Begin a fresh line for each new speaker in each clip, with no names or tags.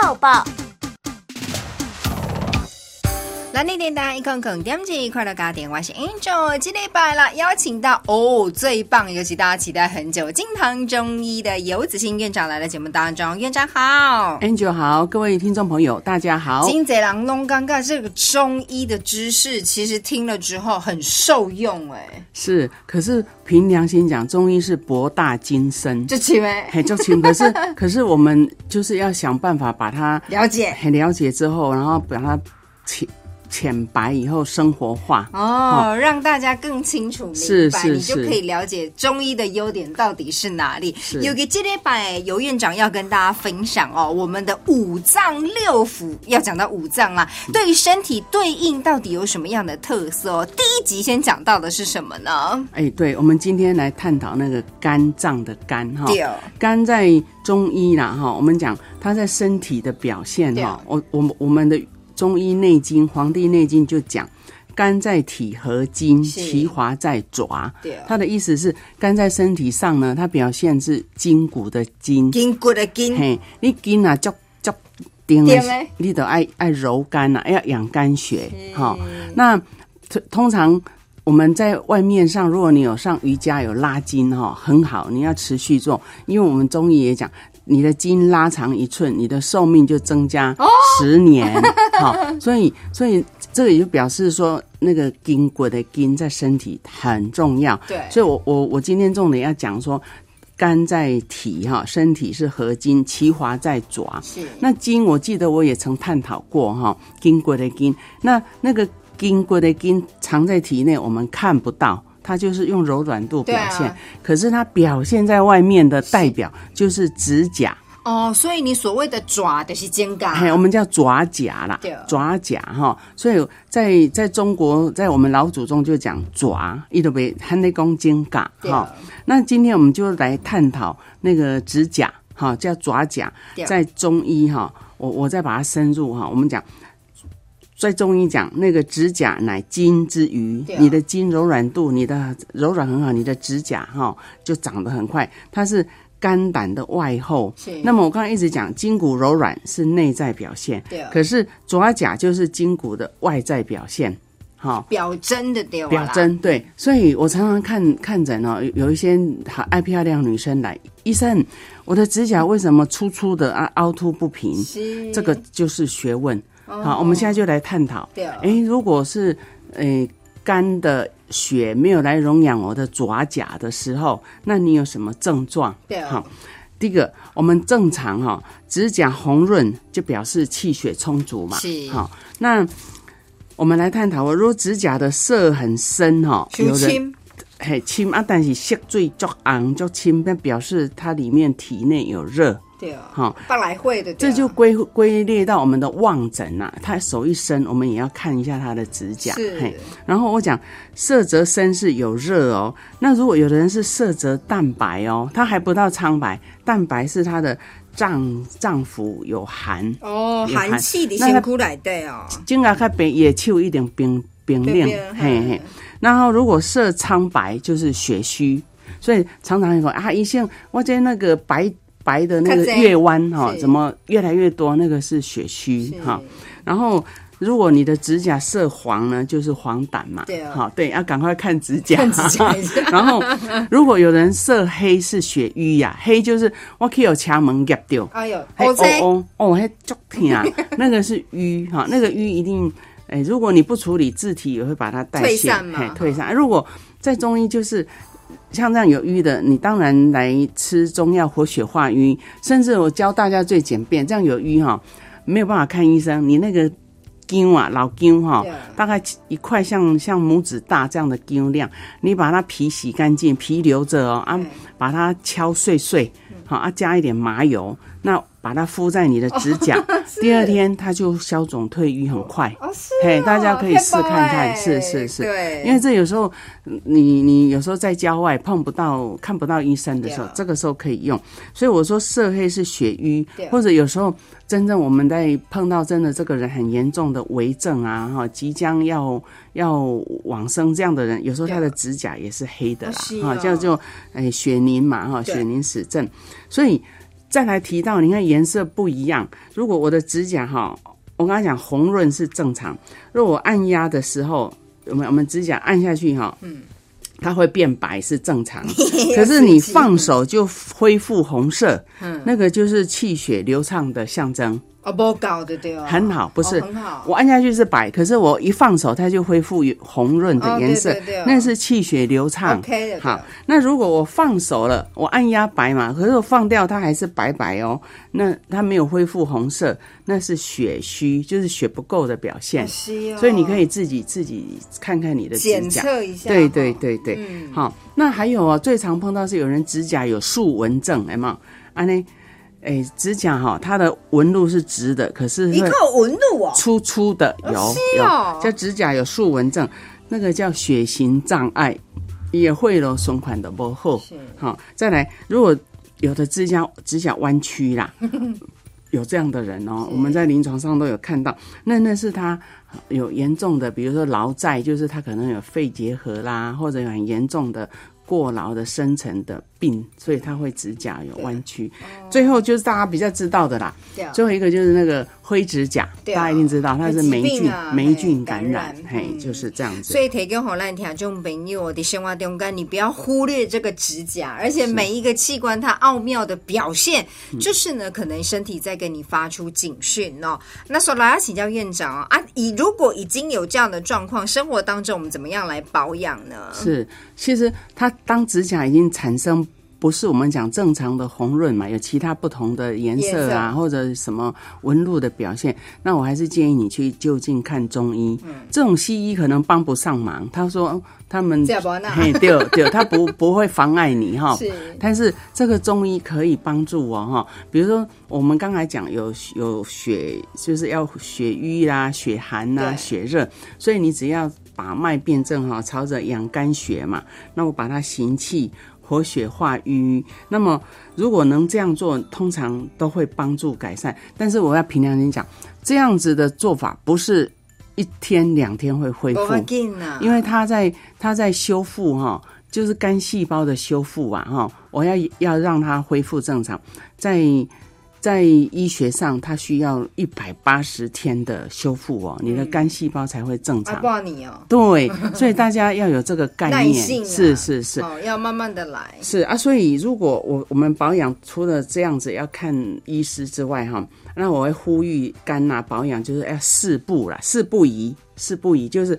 抱抱。
蓝电电台一空空点击快乐家点，我是 Angel，今天拜了，邀请到哦最棒，尤其大家期待很久，金堂中医的游子欣院长来了节目当中，院长好。
Angel 好，各位听众朋友，大家好。
金贼郎龙刚刚这个中医的知识，其实听了之后很受用哎，
是，可是凭良心讲，中医是博大精深，
就请问
很就轻。可是，可是我们就是要想办法把它
了解
很了解之后，然后把它浅浅白以后生活化。
哦，让大家更清楚明白，
是是
你就可以了解中医的优点到底是哪里。有个今天版尤院长要跟大家分享哦，我们的五脏六腑要讲到五脏啦，对于身体对应到底有什么样的特色哦？第一集先讲到的是什么呢？
哎，对，我们今天来探讨那个肝脏的肝哈。
对，
肝在中医啦哈，我们讲它在身体的表现
对
哈。我我们我们的中医内经《黄帝内经》就讲。肝在体和筋，其华在爪。
对
它的意思是肝在身体上呢，它表现是筋骨的筋。
筋骨的筋，
嘿，你筋啊，足足顶
对的
你得爱爱揉肝啊，要养肝血。哈、那通通常我们在外面上，如果你有上瑜伽有拉筋哈，很好，你要持续做，因为我们中医也讲。你的筋拉长一寸，你的寿命就增加
哦
十年。好、所以所以这个也就表示说，那个筋骨的筋在身体很重要。
对
所以我我我今天重点要讲说，肝在体哈，身体是合金，其华在爪。
是
那筋，我记得我也曾探讨过哈，筋骨的筋，那那个筋骨的筋藏在体内，我们看不到，它就是用柔软度表现。
啊
可是它表现在外面的代表就是指甲，
哦，所以你所谓的爪的是肩胛，
嘿，我们叫爪甲啦，爪甲哈。所以在在中国，在我们老祖宗就讲爪，一都被汉内公肩胛哈。那今天我们就来探讨那个指甲，哈，叫爪甲，在中医哈，我我再把它深入哈，我们讲。在中医讲，那个指甲乃筋之余
对，
你的筋柔软度，你的柔软很好，你的指甲哈就长得很快。它是肝胆的外后。
是，
那么我刚才一直讲筋骨柔软是内在表现，
对
可是爪甲就是筋骨的外在表现，哈、
表征的对吧
表征对，所以我常常看看诊哦，有有一些好爱漂亮女生来，医生，我的指甲为什么粗粗的啊，凹凸不平？
是。
这个就是学问。好，我们现在就来探讨。
对
诶，如果是诶肝的血没有来荣养我的爪甲的时候，那你有什么症状？
对
好，第一个，我们正常哈、指甲红润就表示气血充足嘛。
是
好，那我们来探讨哦，如果指甲的色很深哈、有人
出清
嘿深啊，但是色最足昂足深，那表示它里面体内有热。
对
好，
半来会的，
这就归归列到我们的望诊呐、他手一伸，我们也要看一下他的指甲。
是。
嘿，然后我讲色泽深是有热哦，那如果有的人是色泽淡白哦，他还不到苍白，淡白是他的脏脏腑有寒，
哦，
寒。
寒气的辛苦来对哦，
经啊较冰也手一点冰冰
冰
冷，
冰
嘿嘿。然后如果色苍白就是血虚，所以常常有说啊，医生，我在那个白白的那个月弯哈，怎么越来越多？那个是血虚哈。然后如果你的指甲色黄呢，就是黄疸嘛。
对啊
好，对，要赶快看指甲。
看指甲
然后如果有人色黑是血瘀呀，黑就是我可以有掐门夹掉。
哎呦，
嘿
哦这
哦哦，还，足疼啊！那个是瘀哈，那个瘀一定，哎，如果你不处理，字体也会把它代谢，
退散嘛
嘿，退散。如果在中医就是像这样有瘀的，你当然来吃中药活血化瘀，甚至我教大家最简便，这样有瘀哈，没有办法看医生，你那个筋啊，老筋哈
对，
大概一块像像拇指大这样的筋量，你把它皮洗干净，皮留着哦，啊，把它敲碎碎，好啊，加一点麻油，那把它敷在你的指甲，第二天它就消肿退瘀很快。
哦是
嘿
哦
大家可以试看看是
哎
是。是
对，
因为这有时候你你有时候在郊外碰不到看不到医生的时候这个时候可以用。所以我说色黑是血瘀或者有时候真正我们在碰到真的这个人很严重的危症啊，哈，即将要要往生这样的人，有时候他的指甲也是黑的啦哈，
哦。
叫做哎血凝嘛，哈，血凝死症。所以再来提到，你看颜色不一样，如果我的指甲哈，我刚才讲红润是正常，如果我按压的时候，我们我们指甲按下去哈，嗯。它会变白是正常，可是你放手就恢复红色，嗯，那个就是气血流畅的象征。
哦，不搞的对哦，
很好，不是
很好。
我按下去是白，可是我一放手，它就恢复红润的颜色，那是气血流畅。
OK 的。
好，那如果我放手了，我按压白嘛，可是我放掉它还是白白哦，那它没有恢复红色，那是血虚，就是血不够的表现。所以你可以自己自己看看你的指甲，
检测一下。
对对对对，好。那还有啊，最常碰到是有人指甲有竖纹症，哎嘛，安呢？哎，指甲哈，它的纹路是直的，可是
你看纹路哦，
粗粗的有有，叫指甲有竖纹症，那个叫血型障碍，也会了损款的不厚。好，再来，如果有的指甲指甲弯曲啦，有这样的人哦，我们在临床上都有看到，那那是他有严重的，比如说劳债，就是他可能有肺结核啦，或者有很严重的。过劳的深层的病，所以它会指甲有弯曲。最后就是大家比较知道的啦，最后一个就是那个灰指甲，大家一定知道它是霉菌霉菌感染，嘿，就是这样子。
所以提供好烂听众朋友的生活中间，你不要忽略这个指甲，而且每一个器官它奥妙的表现，就是呢，可能身体在跟你发出警讯哦。那说来要请教院长啊，以如果已经有这样的状况，生活当中我们怎么样来保养呢？
是，其实它。当指甲已经产生不是我们讲正常的红润嘛，有其他不同的颜色啊，或者什么纹路的表现，那我还是建议你去就近看中医。嗯，这种西医可能帮不上忙。他说他们
嘿
对对，他不 不会妨碍你哈。是，但是这个中医可以帮助我哈。比如说我们刚才讲有有血，就是要血瘀啦、血寒呐、血热，所以你只要。把脉辨证哈，朝着养肝血嘛，那我把它行气活血化瘀。那么如果能这样做，通常都会帮助改善。但是我要凭良心讲，这样子的做法不是一天两天会恢复，因为它在它在修复哈，就是肝细胞的修复啊哈，我要要让它恢复正常，在。在医学上，它需要一百八十天的修复哦，你的肝细胞才会正常。
挂你哦。
对，所以大家要有这个概念，是是是，
要慢慢的来。
是啊，所以如果我我们保养除了这样子要看医师之外，哈，那我会呼吁肝呐保养就是要四步啦，四不宜，四不宜就是。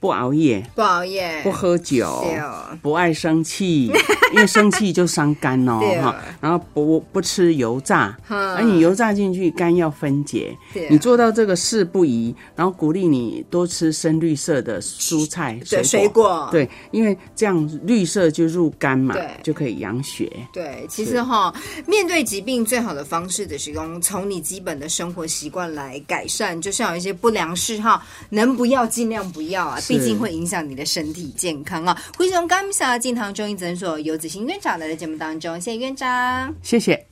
不熬夜，
不熬夜，
不喝酒，不爱生气，因为生气就伤肝哦。哈，然后不不吃油炸，而你油炸进去，肝要分解。你做到这个事不宜，然后鼓励你多吃深绿色的蔬菜
水果。
对，因为这样绿色就入肝嘛，就可以养血。
对，其实哈，面对疾病最好的方式的是用，从你基本的生活习惯来改善，就像有一些不良嗜好，能不要尽量不要啊。毕竟会影响你的身体健康啊！灰熊刚下进堂中医诊所游子欣院长来到节目当中，谢谢院长，
谢谢。